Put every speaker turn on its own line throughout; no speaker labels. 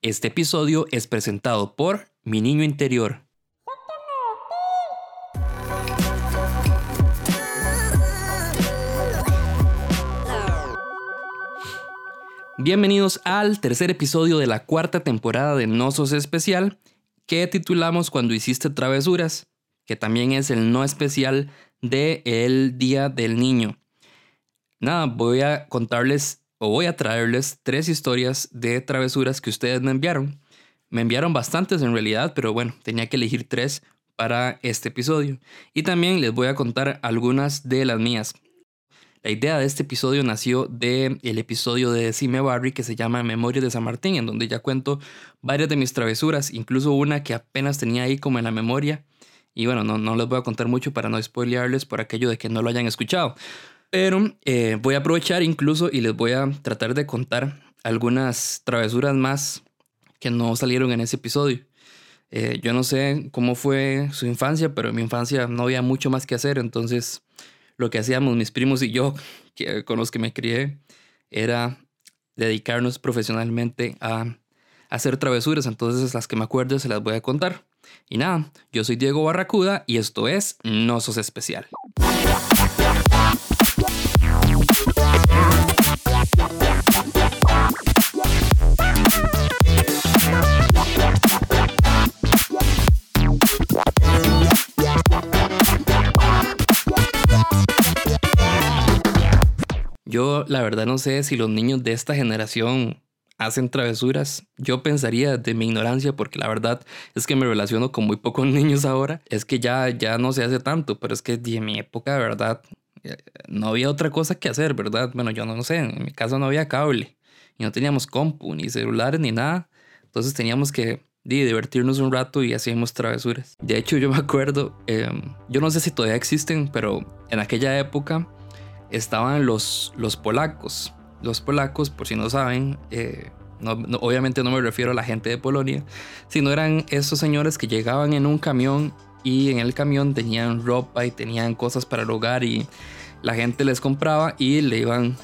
Este episodio es presentado por Mi Niño Interior. Bienvenidos al tercer episodio de la cuarta temporada de No Sos Especial, que titulamos Cuando hiciste travesuras, que también es el no especial de el Día del Niño. Nada, voy a contarles o voy a traerles tres historias de travesuras que ustedes me enviaron. Me enviaron bastantes en realidad, pero bueno, tenía que elegir tres para este episodio. Y también les voy a contar algunas de las mías. La idea de este episodio nació del el episodio de Cime Barry que se llama Memorias de San Martín, en donde ya cuento varias de mis travesuras, incluso una que apenas tenía ahí como en la memoria. Y bueno, no, no les voy a contar mucho para no spoilearles por aquello de que no lo hayan escuchado. Pero eh, voy a aprovechar incluso y les voy a tratar de contar algunas travesuras más que no salieron en ese episodio. Eh, yo no sé cómo fue su infancia, pero en mi infancia no había mucho más que hacer, entonces lo que hacíamos mis primos y yo, con los que me crié, era dedicarnos profesionalmente a, hacer travesuras, entonces las que me acuerdo se las voy a contar. Y nada, yo soy Diego Barracuda y esto es No Sos Especial. Yo la verdad no sé si los niños de esta generación hacen travesuras. Yo pensaría de mi ignorancia, porque la verdad es que me relaciono con muy pocos niños ahora, es que ya, ya no se hace tanto, pero es que de mi época de verdad no había otra cosa que hacer, ¿verdad? Bueno, yo no, no sé, en mi casa no había cable y no teníamos compu, ni celulares, ni nada. Entonces teníamos que divertirnos un rato y hacíamos travesuras. De hecho, yo me acuerdo, em, yo no sé si todavía existen, pero en aquella época estaban los, los polacos. Los polacos, por si no saben, eh, obviamente no me refiero a la gente de Polonia, sino eran esos señores que llegaban en un camión y en el camión tenían ropa y tenían cosas para el hogar y la gente les compraba y le iban,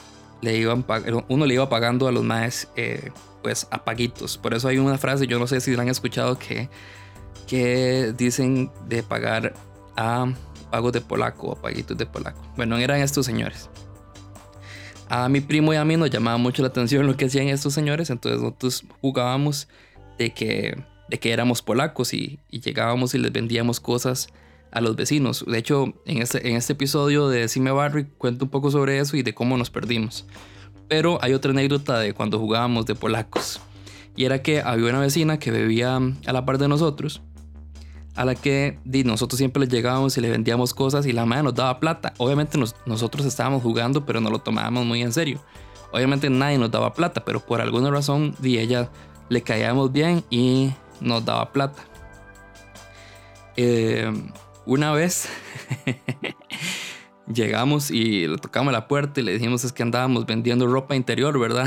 le iban uno le iba pagando a los más eh, pues a paguitos. Por eso hay una frase, yo no sé si la han escuchado, que, que dicen de pagar a pagos de polaco o paguitos de polaco. Bueno, eran estos señores. A mi primo y a mí nos llamaba mucho la atención lo que hacían estos señores, entonces nosotros jugábamos de que, de que éramos polacos y, llegábamos y les vendíamos cosas a los vecinos. De hecho, en este, en este episodio de Cime Barry cuento un poco sobre eso y de cómo nos perdimos. Pero hay otra anécdota de cuando jugábamos de polacos. Y era que había una vecina que bebía a la par de nosotros a la que nosotros siempre le llegábamos y le vendíamos cosas y la madre nos daba plata. Obviamente nosotros estábamos jugando, pero no lo tomábamos muy en serio. Obviamente nadie nos daba plata, pero por alguna razón di ella le caíamos bien y nos daba plata. Eh, una vez llegamos y le tocamos la puerta y le dijimos es que andábamos vendiendo ropa interior, ¿verdad?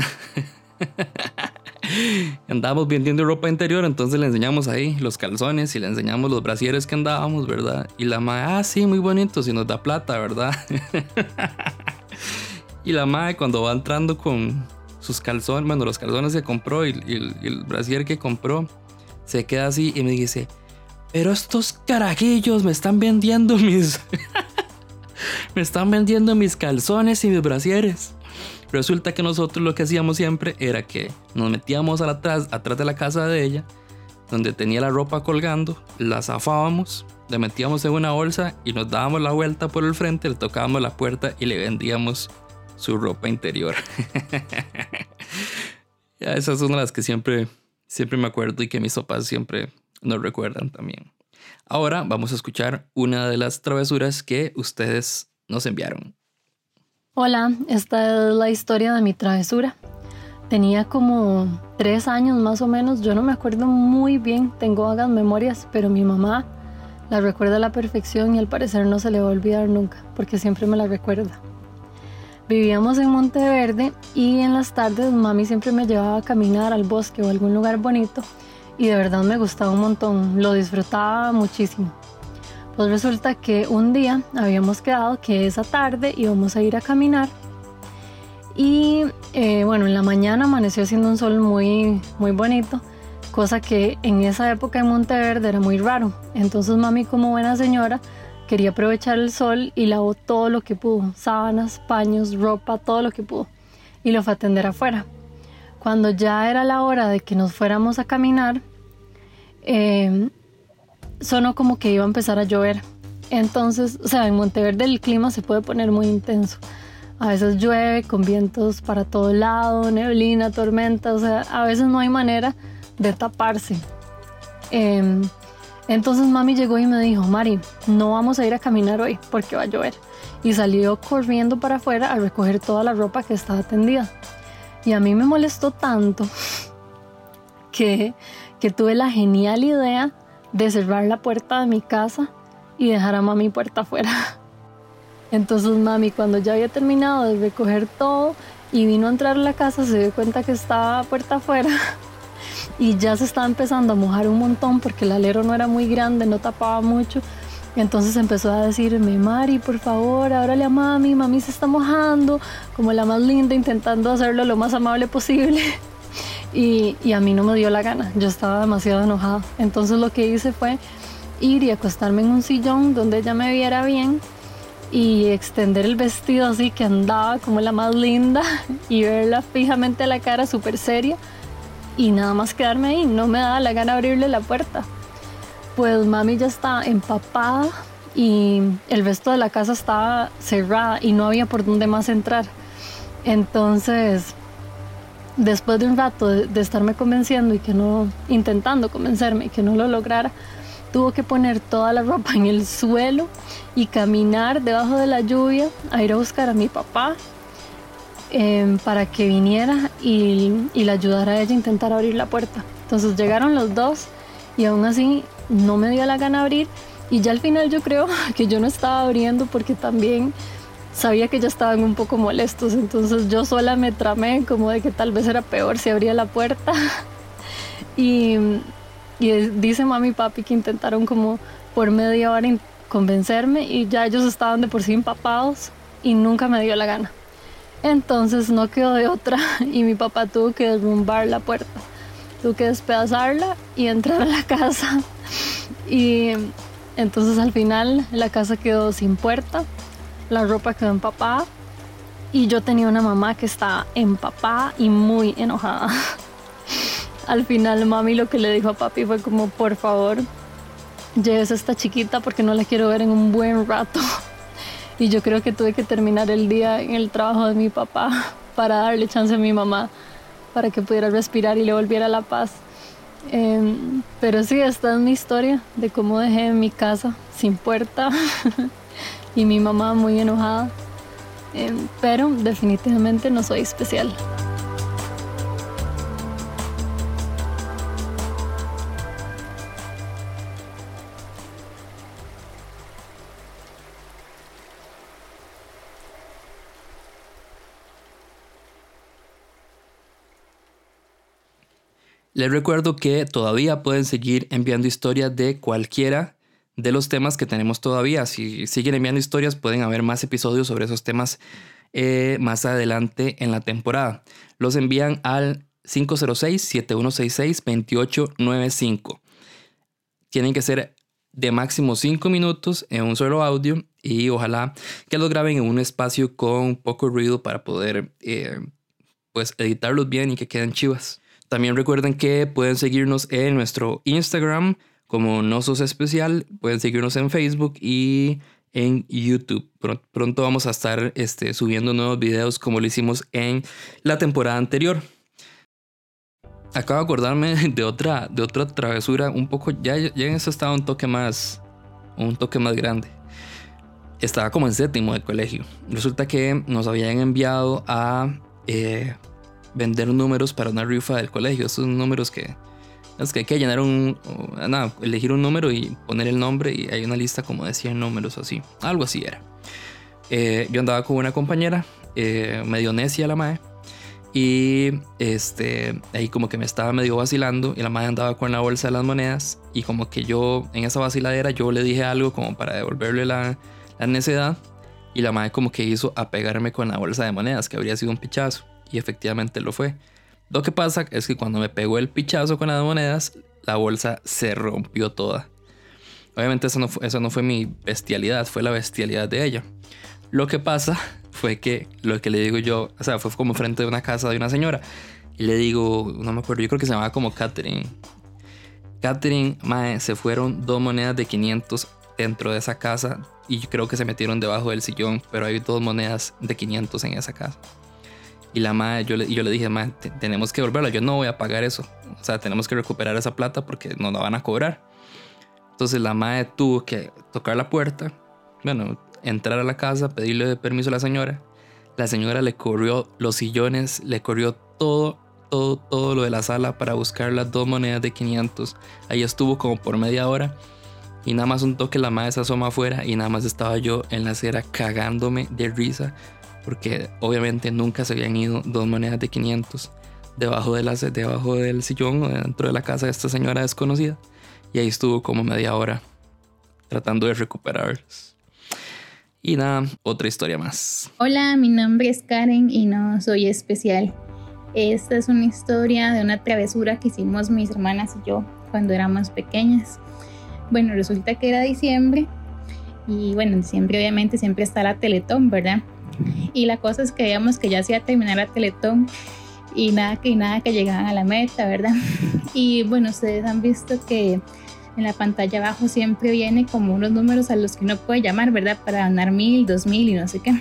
andábamos vendiendo ropa interior, entonces le enseñamos ahí los calzones y le enseñamos los brasieres que andábamos, ¿verdad? Y la madre, ah, sí, muy bonito, si nos da plata, ¿verdad? y la madre cuando va entrando con sus calzones, bueno, los calzones que compró y, el brasier que compró, se queda así y me dice, pero estos carajillos me están vendiendo mis... me están vendiendo mis calzones y mis brasieres. Resulta que nosotros lo que hacíamos siempre era que nos metíamos atrás, atrás de la casa de ella, donde tenía la ropa colgando, la zafábamos, la metíamos en una bolsa y nos dábamos la vuelta por el frente, le tocábamos la puerta y le vendíamos su ropa interior. ya, esa las que siempre, siempre me acuerdo y que mis papás siempre nos recuerdan también. Ahora vamos a escuchar una de las travesuras que ustedes nos enviaron.
Hola, esta es la historia de mi travesura. Tenía como tres años más o menos, yo no me acuerdo muy bien, tengo vagas memorias, pero mi mamá la recuerda a la perfección y al parecer no se le va a olvidar nunca, porque siempre me la recuerda. Vivíamos en Monteverde y en las tardes mami siempre me llevaba a caminar al bosque o algún lugar bonito y de verdad me gustaba un montón, lo disfrutaba muchísimo. Pues resulta que un día habíamos quedado que esa tarde íbamos a ir a caminar y eh, bueno, en la mañana amaneció haciendo un sol muy, muy bonito cosa que en esa época en Monteverde era muy raro. Entonces mami como buena señora quería aprovechar el sol y lavó todo lo que pudo, sábanas, paños, ropa, todo lo que pudo, y lo fue a atender afuera. Cuando ya era la hora de que nos fuéramos a caminar, eh, sonó como que iba a empezar a llover. Entonces, o sea, en Monteverde el clima se puede poner muy intenso. A veces llueve con vientos para todo lado, neblina, tormenta, o sea, a veces no hay manera de taparse. Em, entonces mami llegó y me dijo, Mari, no vamos a ir a caminar hoy porque va a llover. Y salió corriendo para afuera a recoger toda la ropa que estaba tendida. Y a mí me molestó tanto que, tuve la genial idea de cerrar la puerta de mi casa y dejar a mami puerta afuera. Entonces mami cuando ya había terminado de recoger todo y vino a entrar a la casa se dio cuenta que estaba puerta afuera y ya se estaba empezando a mojar un montón porque el alero no era muy grande, no tapaba mucho. Entonces empezó a decirme, Mari, por favor, ábrale a mami, mami se está mojando, como la más linda, intentando hacerlo lo más amable posible. Y, a mí no me dio la gana, yo estaba demasiado enojada. Entonces lo que hice fue ir y acostarme en un sillón donde ella me viera bien y extender el vestido así que andaba como la más linda y verla fijamente a la cara súper seria y nada más quedarme ahí, no me daba la gana abrirle la puerta. Pues mami ya estaba empapada y el resto de la casa estaba cerrada y no había por dónde más entrar. Entonces, después de un rato de, estarme convenciendo y que no, intentando convencerme y que no lo lograra, tuvo que poner toda la ropa en el suelo y caminar debajo de la lluvia a ir a buscar a mi papá Em, para que viniera y, y le ayudara a ella a intentar abrir la puerta. Entonces llegaron los dos y aún así no me dio la gana abrir y ya al final yo creo que yo no estaba abriendo porque también sabía que ya estaban un poco molestos, entonces yo sola me tramé como de que tal vez era peor si abría la puerta y, y dice mami y papi que intentaron como por media hora convencerme y ya ellos estaban de por sí empapados y nunca me dio la gana. Entonces no quedó de otra y mi papá tuvo que derrumbar la puerta. Tuvo que despedazarla y entrar a la casa. Y entonces al final la casa quedó sin puerta, la ropa quedó empapada y yo tenía una mamá que estaba empapada y muy enojada. Al final mami lo que le dijo a papi fue como por favor lleves a esta chiquita porque no la quiero ver en un buen rato. Y yo creo que tuve que terminar el día en el trabajo de mi papá para darle chance a mi mamá para que pudiera respirar y le volviera la paz. Em, pero sí, esta es mi historia de cómo dejé mi casa sin puerta y mi mamá muy enojada. Em, pero definitivamente no soy especial.
Les recuerdo que todavía pueden seguir enviando historias de cualquiera de los temas que tenemos todavía. Si siguen enviando historias, pueden haber más episodios sobre esos temas eh, más adelante en la temporada. Los envían al 506-7166-2895. Tienen que ser de máximo 5 minutos en un solo audio y ojalá que los graben en un espacio con poco ruido para poder eh, pues editarlos bien y que queden chivas. También recuerden que pueden seguirnos en nuestro Instagram como No Sos Especial. Pueden seguirnos en Facebook y en YouTube. Pronto vamos a estar este, subiendo nuevos videos como lo hicimos en la temporada anterior. Acabo de acordarme de otra, de otra travesura un poco, ya, ya en eso estaba un toque más, un toque más grande. Estaba como en séptimo de colegio. Resulta que nos habían enviado a eh, vender números para una rifa del colegio. Esos números que es que hay que llenar un, nada, elegir un número y poner el nombre y hay una lista como de 100 números así. Algo así era. Eh, yo andaba con una compañera, eh, medio necia la madre, y este, ahí como que me estaba medio vacilando y la madre andaba con la bolsa de las monedas y como que yo en esa vaciladera yo le dije algo como para devolverle la, la necedad y la madre como que hizo apegarme con la bolsa de monedas que habría sido un pichazo y efectivamente lo fue. Lo que pasa es que cuando me pegó el pichazo con las monedas, la bolsa se rompió toda. Obviamente eso no, fue, eso no fue mi bestialidad, fue la bestialidad de ella. Lo que pasa fue que lo que le digo yo, o sea, fue como frente de una casa de una señora. Y le digo, no me acuerdo, yo creo que se llamaba como Catherine. Catherine, mae, se fueron dos monedas de 500 dentro de esa casa y creo que se metieron debajo del sillón, pero hay dos monedas de 500 en esa casa. Y la madre, yo le, yo le dije, madre, tenemos que volverla, yo no voy a pagar eso. O sea, tenemos que recuperar esa plata porque nos la van a cobrar. Entonces la madre tuvo que tocar la puerta, bueno, entrar a la casa, pedirle permiso a la señora. La señora le corrió los sillones, le corrió todo, todo, todo lo de la sala para buscar las dos monedas de 500. Ahí estuvo como por media hora. Y nada más un toque la madre se asoma afuera y nada más estaba yo en la acera cagándome de risa porque obviamente nunca se habían ido dos monedas de 500 debajo, de la, debajo del sillón o dentro de la casa de esta señora desconocida. Y ahí estuvo como media hora tratando de recuperarlos. Y nada, otra historia más.
Hola, mi nombre es Karen y no soy especial. Esta es una historia de una travesura que hicimos mis hermanas y yo cuando éramos pequeñas. Bueno, resulta que era diciembre y bueno, en diciembre obviamente siempre está la Teletón, ¿verdad? Y la cosa es que veíamos que ya se iba a terminar la Teletón y nada que, nada que llegaban a la meta, ¿verdad? Y bueno, ustedes han visto que en la pantalla abajo siempre viene como unos números a los que uno puede llamar, ¿verdad? Para ganar mil, dos mil y no sé qué.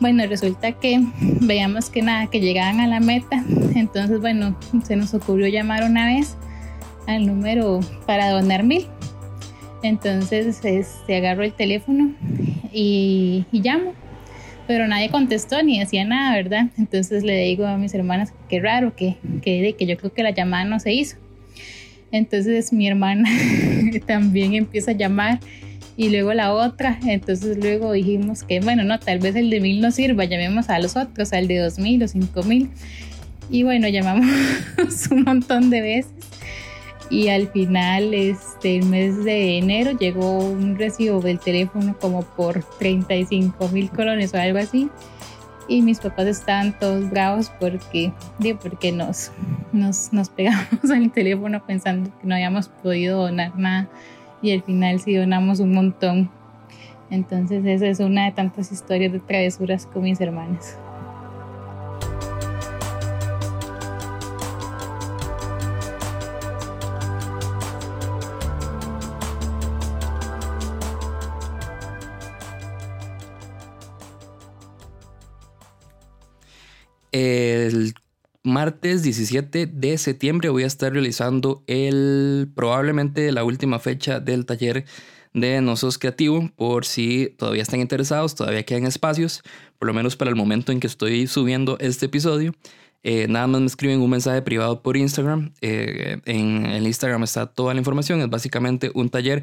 Bueno, resulta que veíamos que nada, que llegaban a la meta. Entonces, bueno, se nos ocurrió llamar una vez al número para donar mil. Entonces, este, agarro el teléfono y llamo pero nadie contestó ni decía nada, ¿verdad? Entonces le digo a mis hermanas, qué raro, que, que, que yo creo que la llamada no se hizo. Entonces mi hermana también empieza a llamar y luego la otra. Entonces luego dijimos que, bueno, no, tal vez el de mil no sirva, llamemos a los otros, al de dos mil o cinco mil. Y bueno, llamamos un montón de veces y al final este el mes de enero llegó un recibo del teléfono como por 35 mil colones o algo así. Y mis papás estaban todos bravos porque, porque nos, nos, nos pegamos al teléfono pensando que no habíamos podido donar nada. Y al final sí donamos un montón. Entonces esa es una de tantas historias de travesuras con mis hermanas
El martes 17 de septiembre voy a estar realizando el probablemente la última fecha del taller de Nosos Creativo por si todavía están interesados, todavía quedan espacios, por lo menos para el momento en que estoy subiendo este episodio. Eh, nada más me escriben un mensaje privado por Instagram. Eh, en el Instagram está toda la información. Es básicamente un taller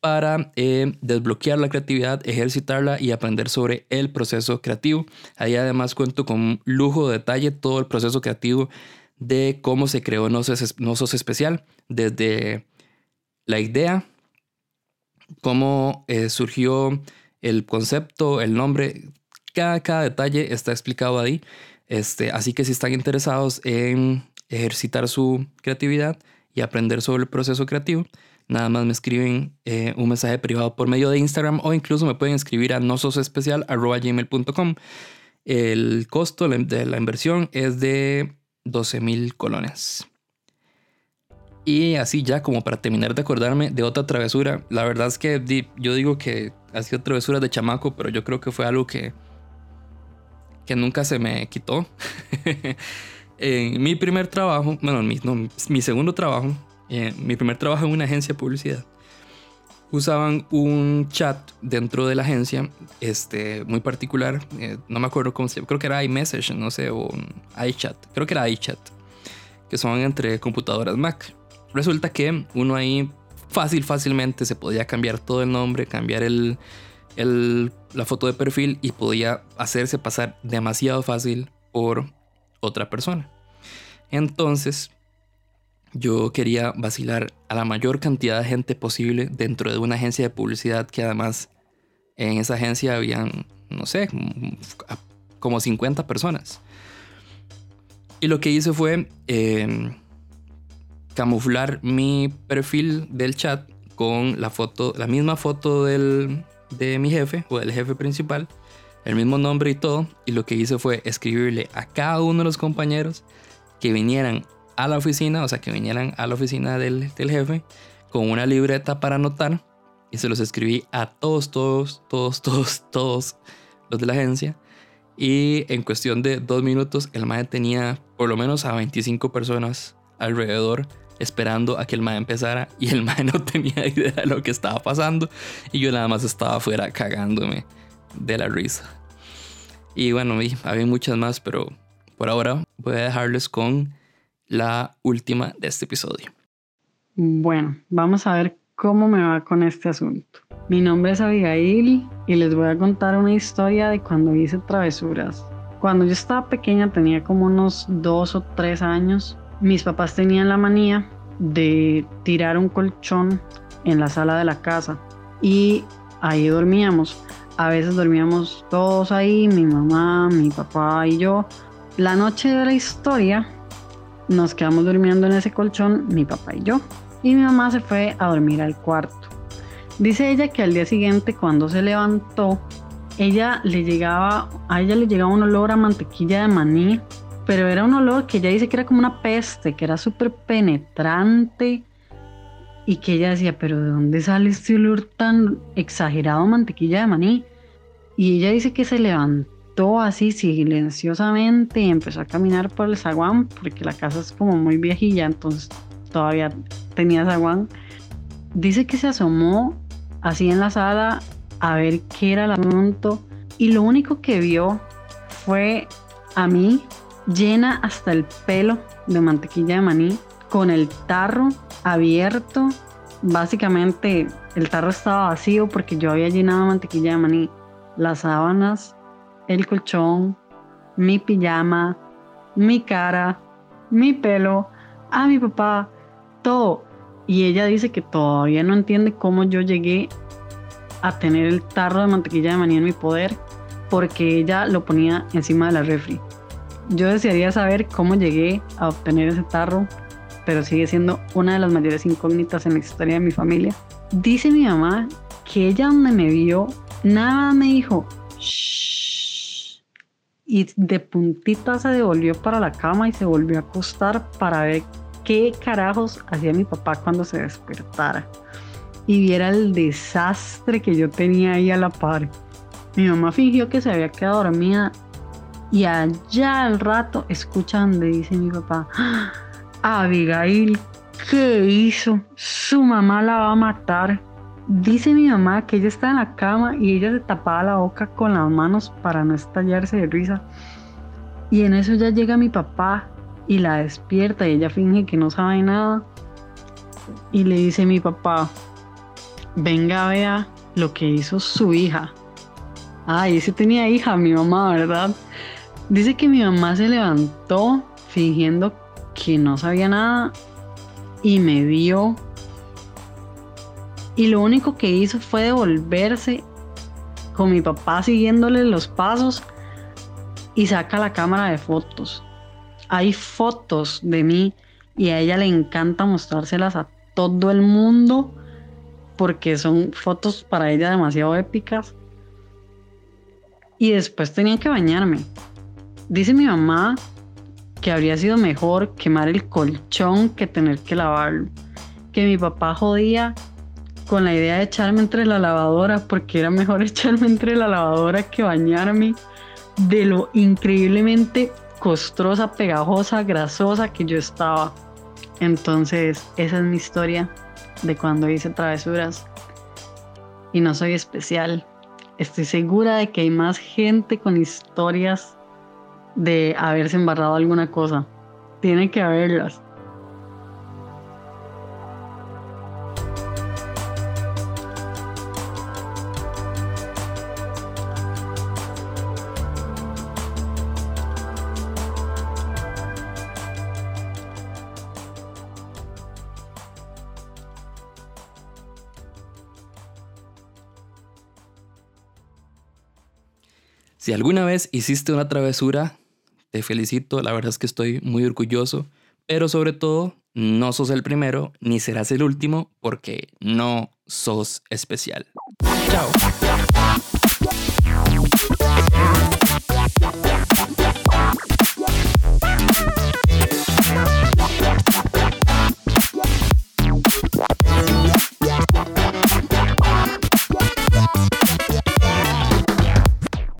para eh, desbloquear la creatividad, ejercitarla y aprender sobre el proceso creativo. Ahí además cuento con lujo de detalle todo el proceso creativo de cómo se creó Nosos, Especial, desde la idea, cómo eh, surgió el concepto, el nombre, cada, cada detalle está explicado ahí. Este, así que si están interesados en ejercitar su creatividad y aprender sobre el proceso creativo, nada más me escriben eh, un mensaje privado por medio de Instagram o incluso me pueden escribir a nososespecial.gmail.com. El costo de la inversión es de 12 mil colones. Y así ya como para terminar de acordarme de otra travesura, la verdad es que yo digo que ha sido travesura de chamaco, pero yo creo que fue algo que, que nunca se me quitó. en mi primer trabajo, bueno, mi, mi segundo trabajo, eh, mi primer trabajo en una agencia de publicidad, usaban un chat dentro de la agencia, este, muy particular, eh, no me acuerdo cómo se creo que era iMessage, no sé, o iChat, creo que era iChat, que son entre computadoras Mac. Resulta que uno ahí fácil, fácilmente se podía cambiar todo el nombre, cambiar el, el, la foto de perfil y podía hacerse pasar demasiado fácil por otra persona. Entonces, yo quería vacilar a la mayor cantidad de gente posible dentro de una agencia de publicidad que además en esa agencia habían, no sé, como 50 personas. Y lo que hice fue em, camuflar mi perfil del chat con la foto, la misma foto del, de mi jefe o del jefe principal, el mismo nombre y todo. Y lo que hice fue escribirle a cada uno de los compañeros que vinieran a la oficina, o sea, que vinieran a la oficina del, del jefe con una libreta para anotar. Y se los escribí a todos, todos, todos, todos, todos los de la agencia. Y en cuestión de dos minutos, el MAE tenía por lo menos a 25 personas alrededor esperando a que el MAE empezara. Y el MAE no tenía idea de lo que estaba pasando. Y yo nada más estaba afuera cagándome de la risa. Y bueno, había muchas más, pero por ahora voy a dejarles con la última de este episodio.
Bueno, vamos a ver cómo me va con este asunto. Mi nombre es Abigail y les voy a contar una historia de cuando hice travesuras. Cuando yo estaba pequeña, tenía como unos dos o tres años, mis papás tenían la manía de tirar un colchón en la sala de la casa y ahí dormíamos. A veces dormíamos todos ahí, mi mamá, mi papá y yo. La noche de la historia nos quedamos durmiendo en ese colchón, mi papá y yo. Y mi mamá se fue a dormir al cuarto. Dice ella que al día siguiente cuando se levantó, ella le llegaba, a ella le llegaba un olor a mantequilla de maní, pero era un olor que ella dice que era como una peste, que era súper penetrante y que ella decía, pero ¿de dónde sale este olor tan exagerado mantequilla de maní? Y ella dice que se así silenciosamente y empezó a caminar por el zaguán, porque la casa es como muy viejilla, entonces todavía tenía zaguán. Dice que se asomó así en la sala a ver qué era el asunto y lo único que vio fue a mí llena hasta el pelo de mantequilla de maní con el tarro abierto. Básicamente el tarro estaba vacío porque yo había llenado mantequilla de maní las sábanas, el colchón, mi pijama, mi cara, mi pelo, a mi papá, todo. Y ella dice que todavía no entiende cómo yo llegué a tener el tarro de mantequilla de maní en mi poder porque ella lo ponía encima de la refri. Yo desearía saber cómo llegué a obtener ese tarro, pero sigue siendo una de las mayores incógnitas en la historia de mi familia. Dice mi mamá que ella donde me vio, nada me dijo, Shh", y de puntita se devolvió para la cama y se volvió a acostar para ver qué carajos hacía mi papá cuando se despertara y viera el desastre que yo tenía ahí a la par. Mi mamá fingió que se había quedado dormida y allá al rato escucha donde dice mi papá, ¡Ah! Abigail, ¿qué hizo? Su mamá la va a matar. Dice mi mamá que ella está en la cama y ella se tapaba la boca con las manos para no estallarse de risa. Y en eso ya llega mi papá y la despierta y ella finge que no sabe nada. Y le dice mi papá, venga, vea lo que hizo su hija. Ay, ese tenía hija, mi mamá, ¿verdad? Dice que mi mamá se levantó fingiendo que no sabía nada y me vio. Y lo único que hizo fue devolverse con mi papá siguiéndole los pasos y saca la cámara de fotos. Hay fotos de mí y a ella le encanta mostrárselas a todo el mundo porque son fotos para ella demasiado épicas. Y después tenía que bañarme. Dice mi mamá que habría sido mejor quemar el colchón que tener que lavarlo. Que mi papá jodía con la idea de echarme entre la lavadora porque era mejor echarme entre la lavadora que bañarme de lo increíblemente costrosa, pegajosa, grasosa que yo estaba. Entonces, esa es mi historia de cuando hice travesuras. Y no soy especial. Estoy segura de que hay más gente con historias de haberse embarrado alguna cosa. Tiene que haberlas.
Si alguna vez hiciste una travesura, te felicito, la verdad es que estoy muy orgulloso, pero sobre todo, no sos el primero ni serás el último porque no sos especial. Chao.